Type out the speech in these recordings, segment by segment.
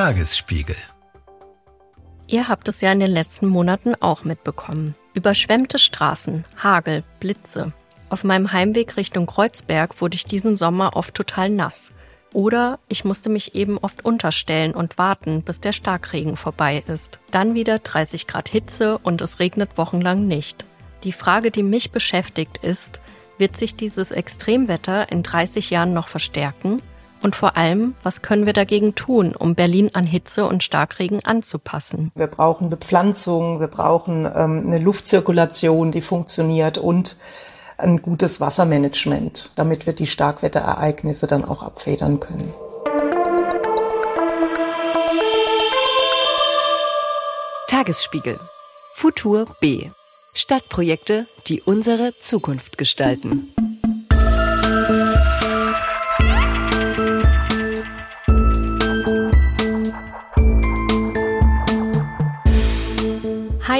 Tagesspiegel. Ihr habt es ja in den letzten Monaten auch mitbekommen. Überschwemmte Straßen, Hagel, Blitze. Auf meinem Heimweg Richtung Kreuzberg wurde ich diesen Sommer oft total nass. Oder ich musste mich eben oft unterstellen und warten, bis der Starkregen vorbei ist. Dann wieder 30 Grad Hitze und es regnet wochenlang nicht. Die Frage, die mich beschäftigt, ist, wird sich dieses Extremwetter in 30 Jahren noch verstärken? Und vor allem, was können wir dagegen tun, um Berlin an Hitze und Starkregen anzupassen? Wir brauchen Bepflanzung, wir brauchen ähm, eine Luftzirkulation, die funktioniert und ein gutes Wassermanagement, damit wir die Starkwetterereignisse dann auch abfedern können. Tagesspiegel. Futur B. Stadtprojekte, die unsere Zukunft gestalten.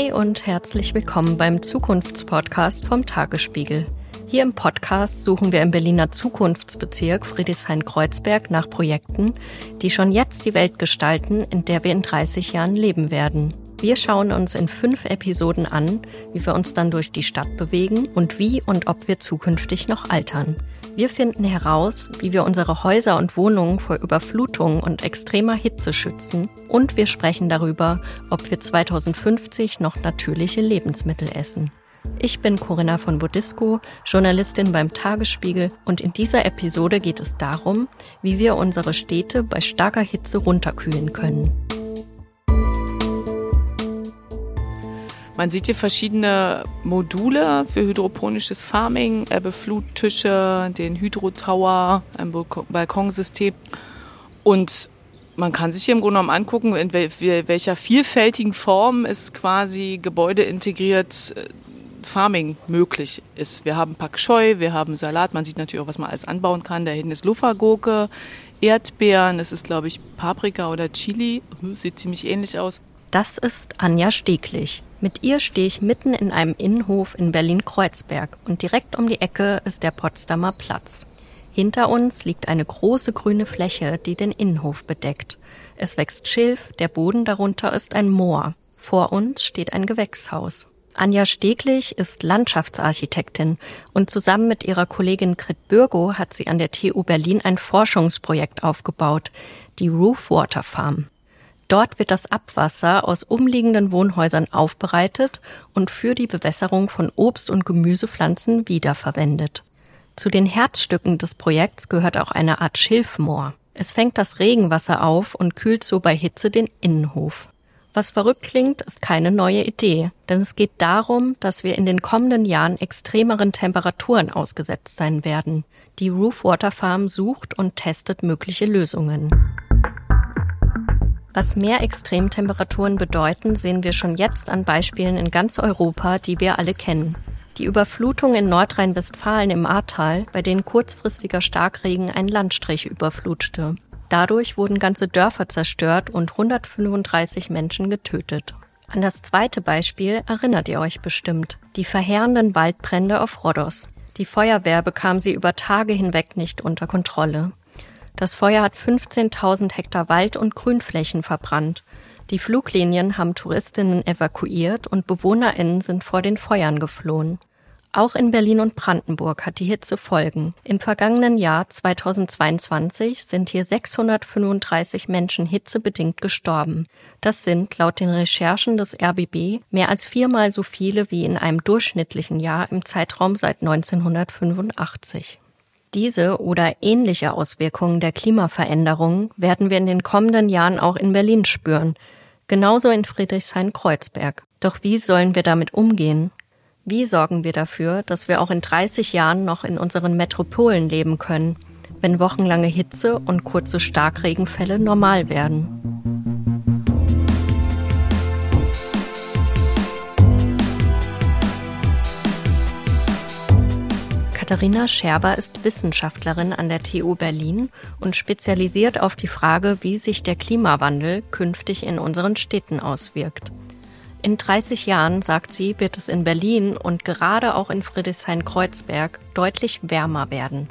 Hi und herzlich willkommen beim Zukunftspodcast vom Tagesspiegel. Hier im Podcast suchen wir im Berliner Zukunftsbezirk Friedrichshain-Kreuzberg nach Projekten, die schon jetzt die Welt gestalten, in der wir in 30 Jahren leben werden. Wir schauen uns in fünf Episoden an, wie wir uns dann durch die Stadt bewegen und wie und ob wir zukünftig noch altern. Wir finden heraus, wie wir unsere Häuser und Wohnungen vor Überflutungen und extremer Hitze schützen und wir sprechen darüber, ob wir 2050 noch natürliche Lebensmittel essen. Ich bin Corinna von Bodisco, Journalistin beim Tagesspiegel und in dieser Episode geht es darum, wie wir unsere Städte bei starker Hitze runterkühlen können. Man sieht hier verschiedene Module für hydroponisches Farming, Befluttische, den Hydrotower, ein Balkonsystem. Und man kann sich hier im Grunde genommen angucken, in welcher vielfältigen Form es quasi gebäudeintegriert äh, Farming möglich ist. Wir haben Pak Choi, wir haben Salat, man sieht natürlich auch, was man alles anbauen kann. Da hinten ist Lufagurke, Erdbeeren, das ist glaube ich Paprika oder Chili, sieht ziemlich ähnlich aus. Das ist Anja Steglich. Mit ihr stehe ich mitten in einem Innenhof in Berlin-Kreuzberg und direkt um die Ecke ist der Potsdamer Platz. Hinter uns liegt eine große grüne Fläche, die den Innenhof bedeckt. Es wächst Schilf, der Boden darunter ist ein Moor. Vor uns steht ein Gewächshaus. Anja Steglich ist Landschaftsarchitektin und zusammen mit ihrer Kollegin Grit Bürgo hat sie an der TU Berlin ein Forschungsprojekt aufgebaut, die Roof Water Farm. Dort wird das Abwasser aus umliegenden Wohnhäusern aufbereitet und für die Bewässerung von Obst- und Gemüsepflanzen wiederverwendet. Zu den Herzstücken des Projekts gehört auch eine Art Schilfmoor. Es fängt das Regenwasser auf und kühlt so bei Hitze den Innenhof. Was verrückt klingt, ist keine neue Idee, denn es geht darum, dass wir in den kommenden Jahren extremeren Temperaturen ausgesetzt sein werden. Die Roof Water Farm sucht und testet mögliche Lösungen. Was mehr Extremtemperaturen bedeuten, sehen wir schon jetzt an Beispielen in ganz Europa, die wir alle kennen. Die Überflutung in Nordrhein-Westfalen im Ahrtal, bei denen kurzfristiger Starkregen einen Landstrich überflutete. Dadurch wurden ganze Dörfer zerstört und 135 Menschen getötet. An das zweite Beispiel erinnert ihr euch bestimmt. Die verheerenden Waldbrände auf Rhodos. Die Feuerwehr bekam sie über Tage hinweg nicht unter Kontrolle. Das Feuer hat 15.000 Hektar Wald und Grünflächen verbrannt. Die Fluglinien haben Touristinnen evakuiert und BewohnerInnen sind vor den Feuern geflohen. Auch in Berlin und Brandenburg hat die Hitze Folgen. Im vergangenen Jahr 2022 sind hier 635 Menschen hitzebedingt gestorben. Das sind laut den Recherchen des RBB mehr als viermal so viele wie in einem durchschnittlichen Jahr im Zeitraum seit 1985. Diese oder ähnliche Auswirkungen der Klimaveränderung werden wir in den kommenden Jahren auch in Berlin spüren, genauso in Friedrichshain-Kreuzberg. Doch wie sollen wir damit umgehen? Wie sorgen wir dafür, dass wir auch in 30 Jahren noch in unseren Metropolen leben können, wenn wochenlange Hitze und kurze Starkregenfälle normal werden? Katharina Scherber ist Wissenschaftlerin an der TU Berlin und spezialisiert auf die Frage, wie sich der Klimawandel künftig in unseren Städten auswirkt. In 30 Jahren, sagt sie, wird es in Berlin und gerade auch in Friedrichshain-Kreuzberg deutlich wärmer werden.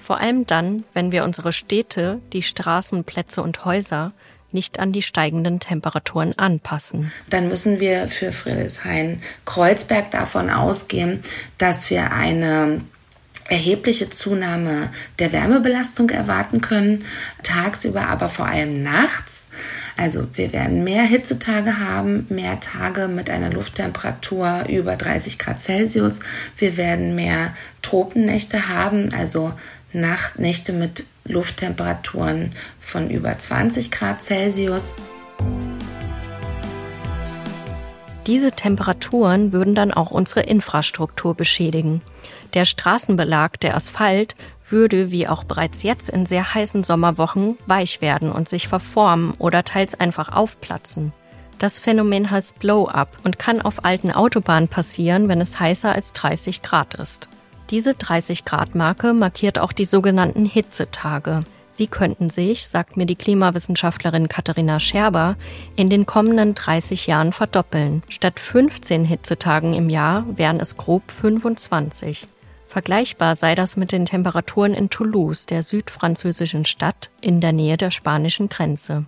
Vor allem dann, wenn wir unsere Städte, die Straßen, Plätze und Häuser nicht an die steigenden Temperaturen anpassen. Dann müssen wir für Friedrichshain-Kreuzberg davon ausgehen, dass wir eine erhebliche Zunahme der Wärmebelastung erwarten können, tagsüber aber vor allem nachts. Also wir werden mehr Hitzetage haben, mehr Tage mit einer Lufttemperatur über 30 Grad Celsius. Wir werden mehr Tropennächte haben, also Nachtnächte mit Lufttemperaturen von über 20 Grad Celsius. Diese Temperaturen würden dann auch unsere Infrastruktur beschädigen. Der Straßenbelag, der Asphalt, würde, wie auch bereits jetzt in sehr heißen Sommerwochen, weich werden und sich verformen oder teils einfach aufplatzen. Das Phänomen heißt Blow-up und kann auf alten Autobahnen passieren, wenn es heißer als 30 Grad ist. Diese 30 Grad Marke markiert auch die sogenannten Hitzetage. Sie könnten sich, sagt mir die Klimawissenschaftlerin Katharina Scherber, in den kommenden 30 Jahren verdoppeln. Statt 15 Hitzetagen im Jahr wären es grob 25. Vergleichbar sei das mit den Temperaturen in Toulouse, der südfranzösischen Stadt in der Nähe der spanischen Grenze.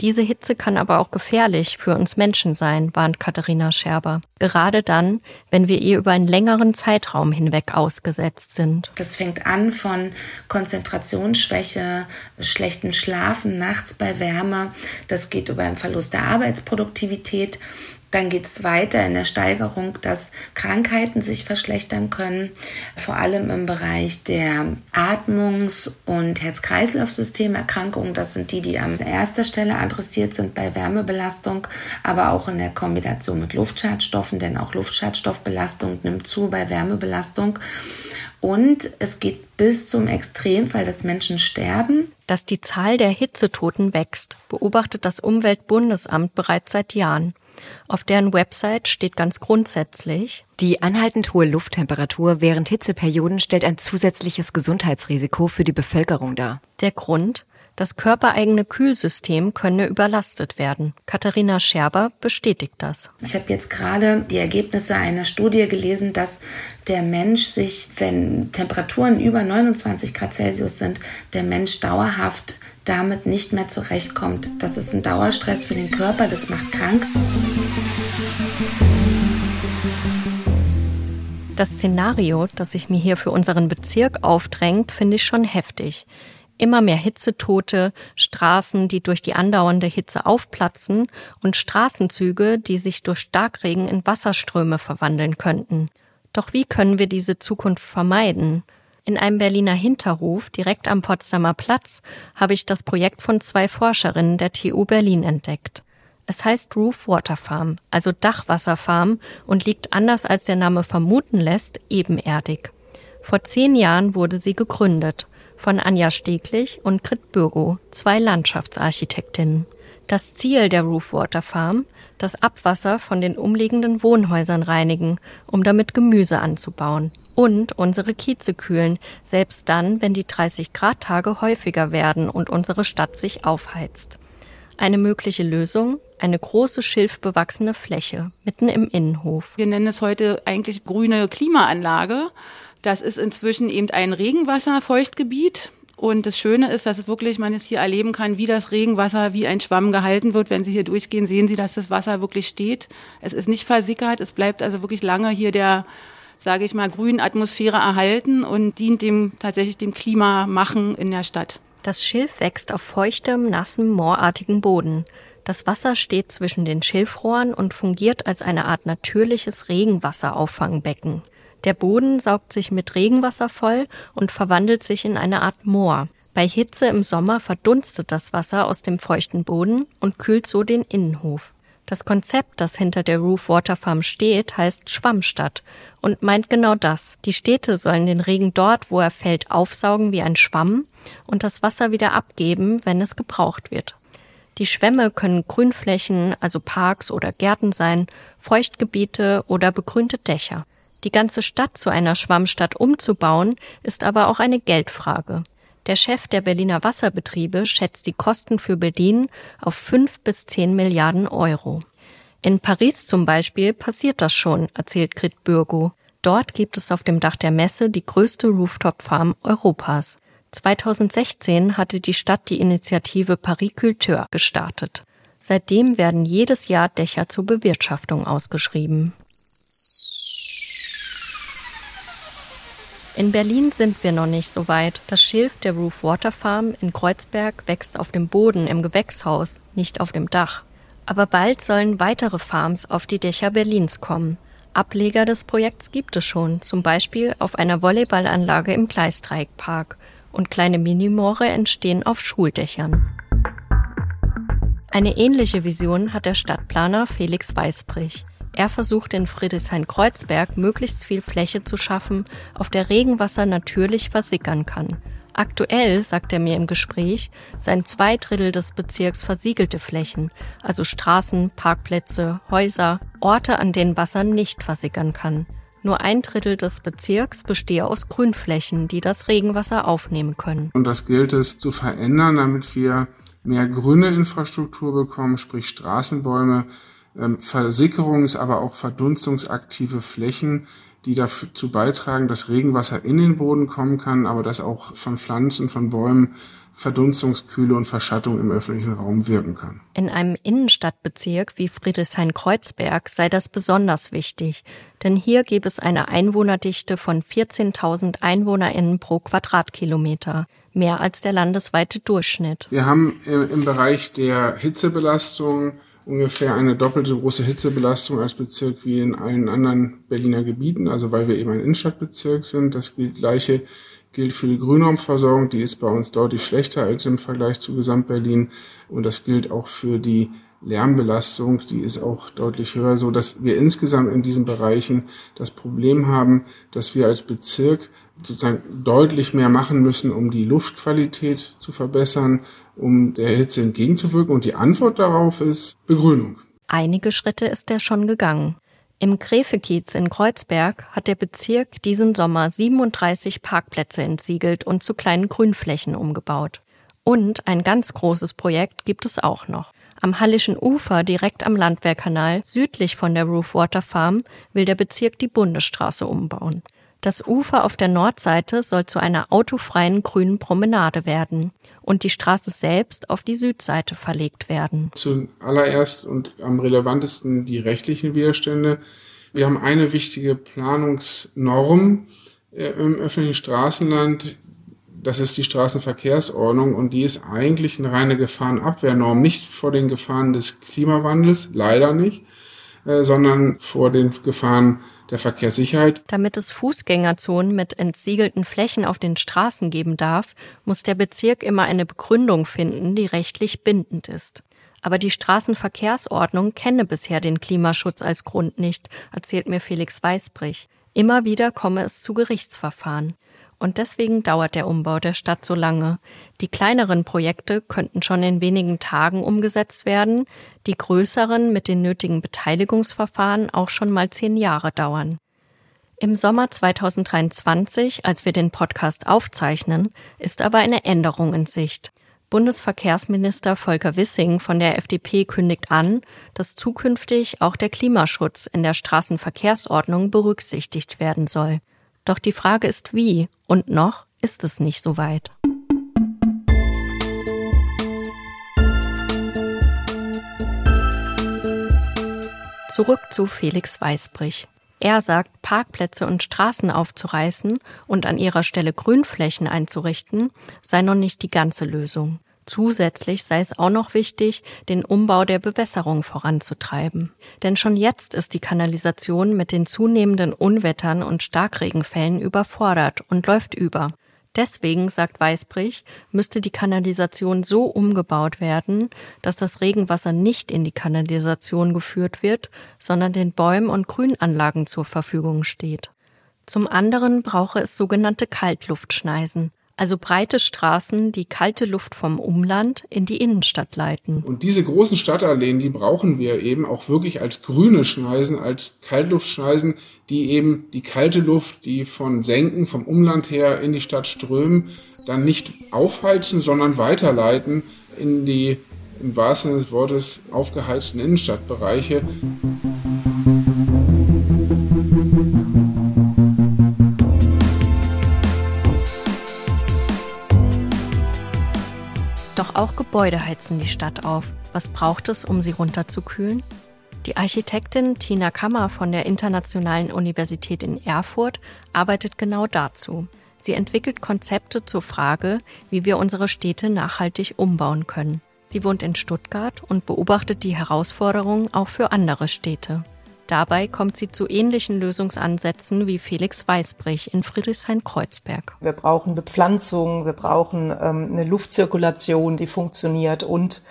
Diese Hitze kann aber auch gefährlich für uns Menschen sein, warnt Katharina Scherber. Gerade dann, wenn wir ihr über einen längeren Zeitraum hinweg ausgesetzt sind. Das fängt an von Konzentrationsschwäche, schlechtem Schlafen nachts bei Wärme. Das geht über einen Verlust der Arbeitsproduktivität dann geht es weiter in der Steigerung, dass Krankheiten sich verschlechtern können, vor allem im Bereich der Atmungs- und Herz-Kreislauf-Systemerkrankungen. Das sind die, die an erster Stelle adressiert sind bei Wärmebelastung, aber auch in der Kombination mit Luftschadstoffen, denn auch Luftschadstoffbelastung nimmt zu bei Wärmebelastung. Und es geht bis zum Extremfall, dass Menschen sterben. Dass die Zahl der Hitzetoten wächst, beobachtet das Umweltbundesamt bereits seit Jahren. Auf deren Website steht ganz grundsätzlich, die anhaltend hohe Lufttemperatur während Hitzeperioden stellt ein zusätzliches Gesundheitsrisiko für die Bevölkerung dar. Der Grund, das körpereigene Kühlsystem könne überlastet werden. Katharina Scherber bestätigt das. Ich habe jetzt gerade die Ergebnisse einer Studie gelesen, dass der Mensch sich, wenn Temperaturen über 29 Grad Celsius sind, der Mensch dauerhaft damit nicht mehr zurechtkommt. Das ist ein Dauerstress für den Körper, das macht krank. Das Szenario, das sich mir hier für unseren Bezirk aufdrängt, finde ich schon heftig. Immer mehr Hitzetote, Straßen, die durch die andauernde Hitze aufplatzen und Straßenzüge, die sich durch Starkregen in Wasserströme verwandeln könnten. Doch wie können wir diese Zukunft vermeiden? In einem Berliner Hinterhof direkt am Potsdamer Platz habe ich das Projekt von zwei Forscherinnen der TU Berlin entdeckt. Es heißt Roof Water Farm, also Dachwasserfarm und liegt anders als der Name vermuten lässt, ebenerdig. Vor zehn Jahren wurde sie gegründet von Anja Steglich und Grit Bürgo, zwei Landschaftsarchitektinnen. Das Ziel der Roofwater Farm, das Abwasser von den umliegenden Wohnhäusern reinigen, um damit Gemüse anzubauen. Und unsere Kieze kühlen, selbst dann, wenn die 30 Grad Tage häufiger werden und unsere Stadt sich aufheizt. Eine mögliche Lösung? Eine große schilfbewachsene Fläche mitten im Innenhof. Wir nennen es heute eigentlich grüne Klimaanlage. Das ist inzwischen eben ein Regenwasserfeuchtgebiet. Und das Schöne ist, dass wirklich man es hier erleben kann, wie das Regenwasser wie ein Schwamm gehalten wird. Wenn Sie hier durchgehen, sehen Sie, dass das Wasser wirklich steht. Es ist nicht versickert. Es bleibt also wirklich lange hier der, sage ich mal, grünen Atmosphäre erhalten und dient dem tatsächlich dem Klimamachen in der Stadt. Das Schilf wächst auf feuchtem, nassem, moorartigen Boden. Das Wasser steht zwischen den Schilfrohren und fungiert als eine Art natürliches Regenwasserauffangbecken. Der Boden saugt sich mit Regenwasser voll und verwandelt sich in eine Art Moor. Bei Hitze im Sommer verdunstet das Wasser aus dem feuchten Boden und kühlt so den Innenhof. Das Konzept, das hinter der Roof Water Farm steht, heißt Schwammstadt und meint genau das. Die Städte sollen den Regen dort, wo er fällt, aufsaugen wie ein Schwamm und das Wasser wieder abgeben, wenn es gebraucht wird. Die Schwämme können Grünflächen, also Parks oder Gärten sein, Feuchtgebiete oder begrünte Dächer. Die ganze Stadt zu einer Schwammstadt umzubauen, ist aber auch eine Geldfrage. Der Chef der Berliner Wasserbetriebe schätzt die Kosten für Berlin auf fünf bis zehn Milliarden Euro. In Paris zum Beispiel passiert das schon, erzählt Grit Bürgo. Dort gibt es auf dem Dach der Messe die größte Rooftop-Farm Europas. 2016 hatte die Stadt die Initiative Paris Culture gestartet. Seitdem werden jedes Jahr Dächer zur Bewirtschaftung ausgeschrieben. In Berlin sind wir noch nicht so weit. Das Schilf der Roof Water Farm in Kreuzberg wächst auf dem Boden im Gewächshaus, nicht auf dem Dach. Aber bald sollen weitere Farms auf die Dächer Berlins kommen. Ableger des Projekts gibt es schon, zum Beispiel auf einer Volleyballanlage im Gleisdreieckpark. Und kleine Minimore entstehen auf Schuldächern. Eine ähnliche Vision hat der Stadtplaner Felix Weißbrich. Er versucht in Friedrichshain-Kreuzberg möglichst viel Fläche zu schaffen, auf der Regenwasser natürlich versickern kann. Aktuell, sagt er mir im Gespräch, seien zwei Drittel des Bezirks versiegelte Flächen, also Straßen, Parkplätze, Häuser, Orte, an denen Wasser nicht versickern kann. Nur ein Drittel des Bezirks bestehe aus Grünflächen, die das Regenwasser aufnehmen können. Und das gilt es zu verändern, damit wir mehr grüne Infrastruktur bekommen, sprich Straßenbäume, Versickerungs-, aber auch verdunstungsaktive Flächen, die dazu beitragen, dass Regenwasser in den Boden kommen kann, aber dass auch von Pflanzen, von Bäumen Verdunstungskühle und Verschattung im öffentlichen Raum wirken kann. In einem Innenstadtbezirk wie Friedrichshain-Kreuzberg sei das besonders wichtig, denn hier gäbe es eine Einwohnerdichte von 14.000 EinwohnerInnen pro Quadratkilometer, mehr als der landesweite Durchschnitt. Wir haben im Bereich der Hitzebelastung ungefähr eine doppelte große Hitzebelastung als Bezirk wie in allen anderen Berliner Gebieten, also weil wir eben ein Innenstadtbezirk sind. Das gleiche gilt für die Grünraumversorgung, die ist bei uns deutlich schlechter als im Vergleich zu Gesamtberlin und das gilt auch für die Lärmbelastung, die ist auch deutlich höher, so dass wir insgesamt in diesen Bereichen das Problem haben, dass wir als Bezirk sozusagen deutlich mehr machen müssen, um die Luftqualität zu verbessern, um der Hitze entgegenzuwirken. Und die Antwort darauf ist Begrünung. Einige Schritte ist er schon gegangen. Im Gräfekiez in Kreuzberg hat der Bezirk diesen Sommer 37 Parkplätze entsiegelt und zu kleinen Grünflächen umgebaut. Und ein ganz großes Projekt gibt es auch noch. Am Hallischen Ufer, direkt am Landwehrkanal, südlich von der Roofwater Farm, will der Bezirk die Bundesstraße umbauen. Das Ufer auf der Nordseite soll zu einer autofreien grünen Promenade werden und die Straße selbst auf die Südseite verlegt werden. Zuallererst und am relevantesten die rechtlichen Widerstände. Wir haben eine wichtige Planungsnorm äh, im öffentlichen Straßenland. Das ist die Straßenverkehrsordnung und die ist eigentlich eine reine Gefahrenabwehrnorm, nicht vor den Gefahren des Klimawandels, leider nicht, äh, sondern vor den Gefahren der Verkehrssicherheit. Damit es Fußgängerzonen mit entsiegelten Flächen auf den Straßen geben darf, muss der Bezirk immer eine Begründung finden, die rechtlich bindend ist. Aber die Straßenverkehrsordnung kenne bisher den Klimaschutz als Grund nicht, erzählt mir Felix Weißbrich. Immer wieder komme es zu Gerichtsverfahren. Und deswegen dauert der Umbau der Stadt so lange. Die kleineren Projekte könnten schon in wenigen Tagen umgesetzt werden, die größeren mit den nötigen Beteiligungsverfahren auch schon mal zehn Jahre dauern. Im Sommer 2023, als wir den Podcast aufzeichnen, ist aber eine Änderung in Sicht. Bundesverkehrsminister Volker Wissing von der FDP kündigt an, dass zukünftig auch der Klimaschutz in der Straßenverkehrsordnung berücksichtigt werden soll. Doch die Frage ist wie und noch ist es nicht so weit. Zurück zu Felix Weißbrich. Er sagt, Parkplätze und Straßen aufzureißen und an ihrer Stelle Grünflächen einzurichten, sei noch nicht die ganze Lösung. Zusätzlich sei es auch noch wichtig, den Umbau der Bewässerung voranzutreiben. Denn schon jetzt ist die Kanalisation mit den zunehmenden Unwettern und Starkregenfällen überfordert und läuft über. Deswegen, sagt Weißbrich, müsste die Kanalisation so umgebaut werden, dass das Regenwasser nicht in die Kanalisation geführt wird, sondern den Bäumen und Grünanlagen zur Verfügung steht. Zum anderen brauche es sogenannte Kaltluftschneisen, also breite Straßen, die kalte Luft vom Umland in die Innenstadt leiten. Und diese großen Stadtalleen, die brauchen wir eben auch wirklich als grüne Schneisen, als Kaltluftschneisen, die eben die kalte Luft, die von Senken, vom Umland her in die Stadt strömen, dann nicht aufheizen, sondern weiterleiten in die im wahrsten Sinne des Wortes aufgeheizten Innenstadtbereiche. Gebäude heizen die Stadt auf. Was braucht es, um sie runterzukühlen? Die Architektin Tina Kammer von der Internationalen Universität in Erfurt arbeitet genau dazu. Sie entwickelt Konzepte zur Frage, wie wir unsere Städte nachhaltig umbauen können. Sie wohnt in Stuttgart und beobachtet die Herausforderungen auch für andere Städte. Dabei kommt sie zu ähnlichen Lösungsansätzen wie Felix Weißbrich in Friedrichshain-Kreuzberg. Wir brauchen Bepflanzung, wir brauchen ähm, eine Luftzirkulation, die funktioniert und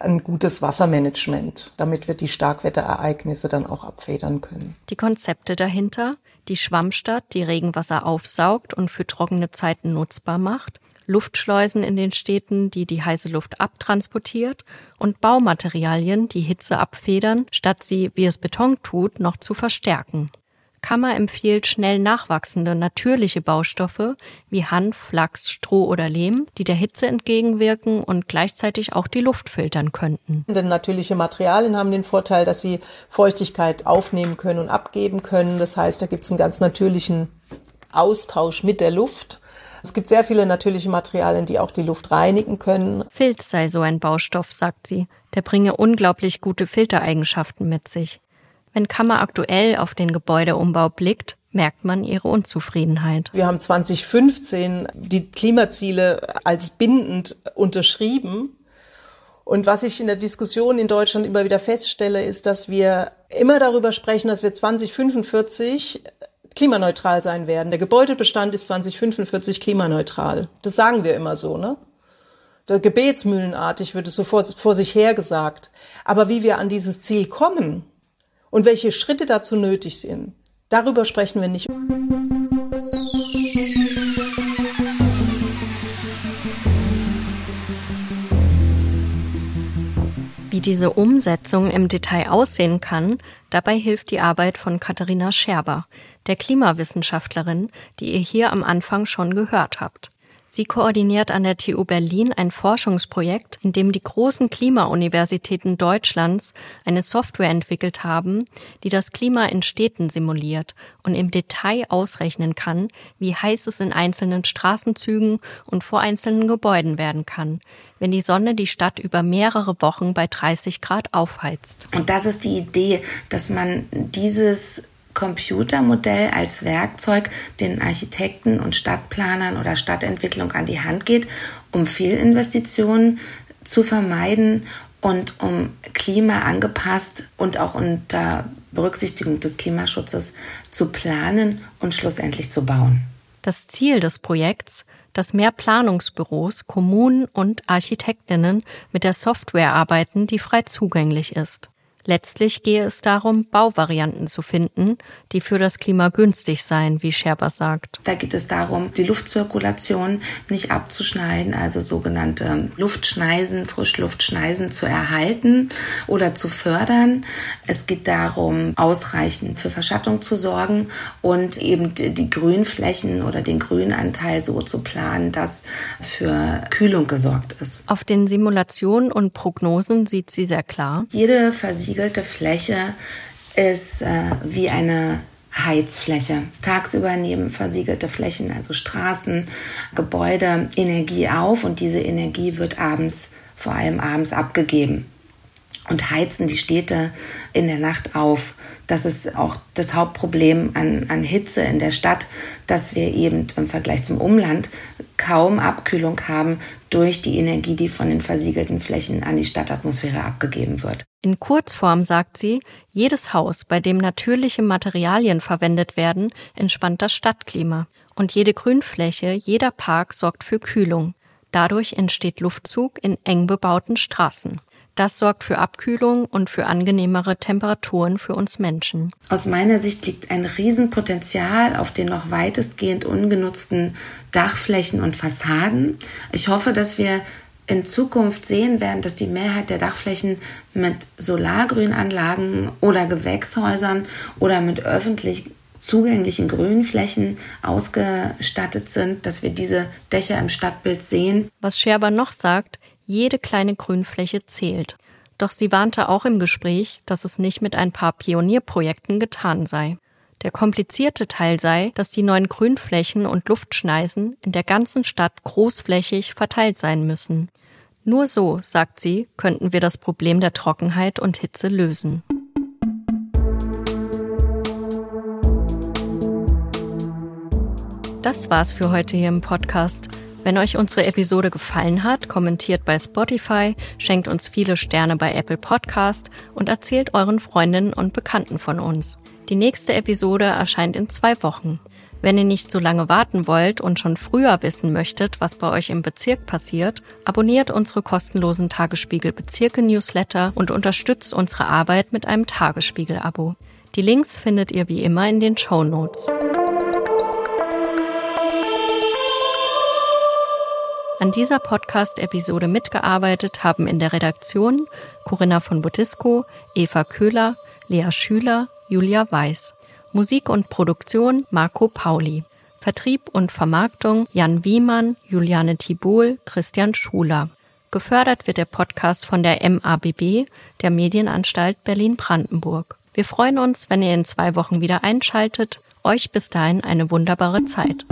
ein gutes Wassermanagement, damit wir die Starkwetterereignisse dann auch abfedern können. Die Konzepte dahinter, die Schwammstadt, die Regenwasser aufsaugt und für trockene Zeiten nutzbar macht, Luftschleusen in den Städten, die die heiße Luft abtransportiert und Baumaterialien, die Hitze abfedern, statt sie, wie es Beton tut, noch zu verstärken. Kammer empfiehlt schnell nachwachsende natürliche Baustoffe wie Hanf, Flachs, Stroh oder Lehm, die der Hitze entgegenwirken und gleichzeitig auch die Luft filtern könnten. Denn natürliche Materialien haben den Vorteil, dass sie Feuchtigkeit aufnehmen können und abgeben können. Das heißt, da gibt es einen ganz natürlichen Austausch mit der Luft. Es gibt sehr viele natürliche Materialien, die auch die Luft reinigen können. Filz sei so ein Baustoff, sagt sie. Der bringe unglaublich gute Filtereigenschaften mit sich. Wenn Kammer aktuell auf den Gebäudeumbau blickt, merkt man ihre Unzufriedenheit. Wir haben 2015 die Klimaziele als bindend unterschrieben. Und was ich in der Diskussion in Deutschland immer wieder feststelle, ist, dass wir immer darüber sprechen, dass wir 2045 klimaneutral sein werden. Der Gebäudebestand ist 2045 klimaneutral. Das sagen wir immer so, ne? Gebetsmühlenartig wird es so vor, vor sich her gesagt. Aber wie wir an dieses Ziel kommen, und welche Schritte dazu nötig sind. Darüber sprechen wir nicht. Wie diese Umsetzung im Detail aussehen kann, dabei hilft die Arbeit von Katharina Scherber, der Klimawissenschaftlerin, die ihr hier am Anfang schon gehört habt. Sie koordiniert an der TU Berlin ein Forschungsprojekt, in dem die großen Klimauniversitäten Deutschlands eine Software entwickelt haben, die das Klima in Städten simuliert und im Detail ausrechnen kann, wie heiß es in einzelnen Straßenzügen und vor einzelnen Gebäuden werden kann, wenn die Sonne die Stadt über mehrere Wochen bei 30 Grad aufheizt. Und das ist die Idee, dass man dieses Computermodell als Werkzeug den Architekten und Stadtplanern oder Stadtentwicklung an die Hand geht, um Fehlinvestitionen zu vermeiden und um Klima angepasst und auch unter Berücksichtigung des Klimaschutzes zu planen und schlussendlich zu bauen. Das Ziel des Projekts, dass mehr Planungsbüros, Kommunen und Architektinnen mit der Software arbeiten, die frei zugänglich ist. Letztlich gehe es darum, Bauvarianten zu finden, die für das Klima günstig seien, wie Scherber sagt. Da geht es darum, die Luftzirkulation nicht abzuschneiden, also sogenannte Luftschneisen, Frischluftschneisen zu erhalten oder zu fördern. Es geht darum, ausreichend für Verschattung zu sorgen und eben die Grünflächen oder den Grünanteil so zu planen, dass für Kühlung gesorgt ist. Auf den Simulationen und Prognosen sieht sie sehr klar. Jede Versiegelung versiegelte Fläche ist äh, wie eine Heizfläche. Tagsüber nehmen versiegelte Flächen, also Straßen, Gebäude, Energie auf und diese Energie wird abends, vor allem abends abgegeben und heizen die Städte in der Nacht auf. Das ist auch das Hauptproblem an, an Hitze in der Stadt, dass wir eben im Vergleich zum Umland kaum Abkühlung haben durch die Energie, die von den versiegelten Flächen an die Stadtatmosphäre abgegeben wird. In Kurzform sagt sie, jedes Haus, bei dem natürliche Materialien verwendet werden, entspannt das Stadtklima. Und jede Grünfläche, jeder Park sorgt für Kühlung. Dadurch entsteht Luftzug in eng bebauten Straßen. Das sorgt für Abkühlung und für angenehmere Temperaturen für uns Menschen. Aus meiner Sicht liegt ein Riesenpotenzial auf den noch weitestgehend ungenutzten Dachflächen und Fassaden. Ich hoffe, dass wir in Zukunft sehen werden, dass die Mehrheit der Dachflächen mit Solargrünanlagen oder Gewächshäusern oder mit öffentlich zugänglichen Grünflächen ausgestattet sind, dass wir diese Dächer im Stadtbild sehen. Was Scherber noch sagt, jede kleine Grünfläche zählt. Doch sie warnte auch im Gespräch, dass es nicht mit ein paar Pionierprojekten getan sei. Der komplizierte Teil sei, dass die neuen Grünflächen und Luftschneisen in der ganzen Stadt großflächig verteilt sein müssen. Nur so, sagt sie, könnten wir das Problem der Trockenheit und Hitze lösen. Das war's für heute hier im Podcast. Wenn euch unsere Episode gefallen hat, kommentiert bei Spotify, schenkt uns viele Sterne bei Apple Podcast und erzählt euren Freundinnen und Bekannten von uns. Die nächste Episode erscheint in zwei Wochen. Wenn ihr nicht so lange warten wollt und schon früher wissen möchtet, was bei euch im Bezirk passiert, abonniert unsere kostenlosen Tagesspiegel Bezirke Newsletter und unterstützt unsere Arbeit mit einem Tagesspiegel-Abo. Die Links findet ihr wie immer in den Show Notes. An dieser Podcast-Episode mitgearbeitet haben in der Redaktion Corinna von Botisco, Eva Köhler, Lea Schüler, Julia Weiß. Musik und Produktion Marco Pauli. Vertrieb und Vermarktung Jan Wiemann, Juliane Tibol, Christian Schuler. Gefördert wird der Podcast von der MABB, der Medienanstalt Berlin-Brandenburg. Wir freuen uns, wenn ihr in zwei Wochen wieder einschaltet. Euch bis dahin eine wunderbare Zeit.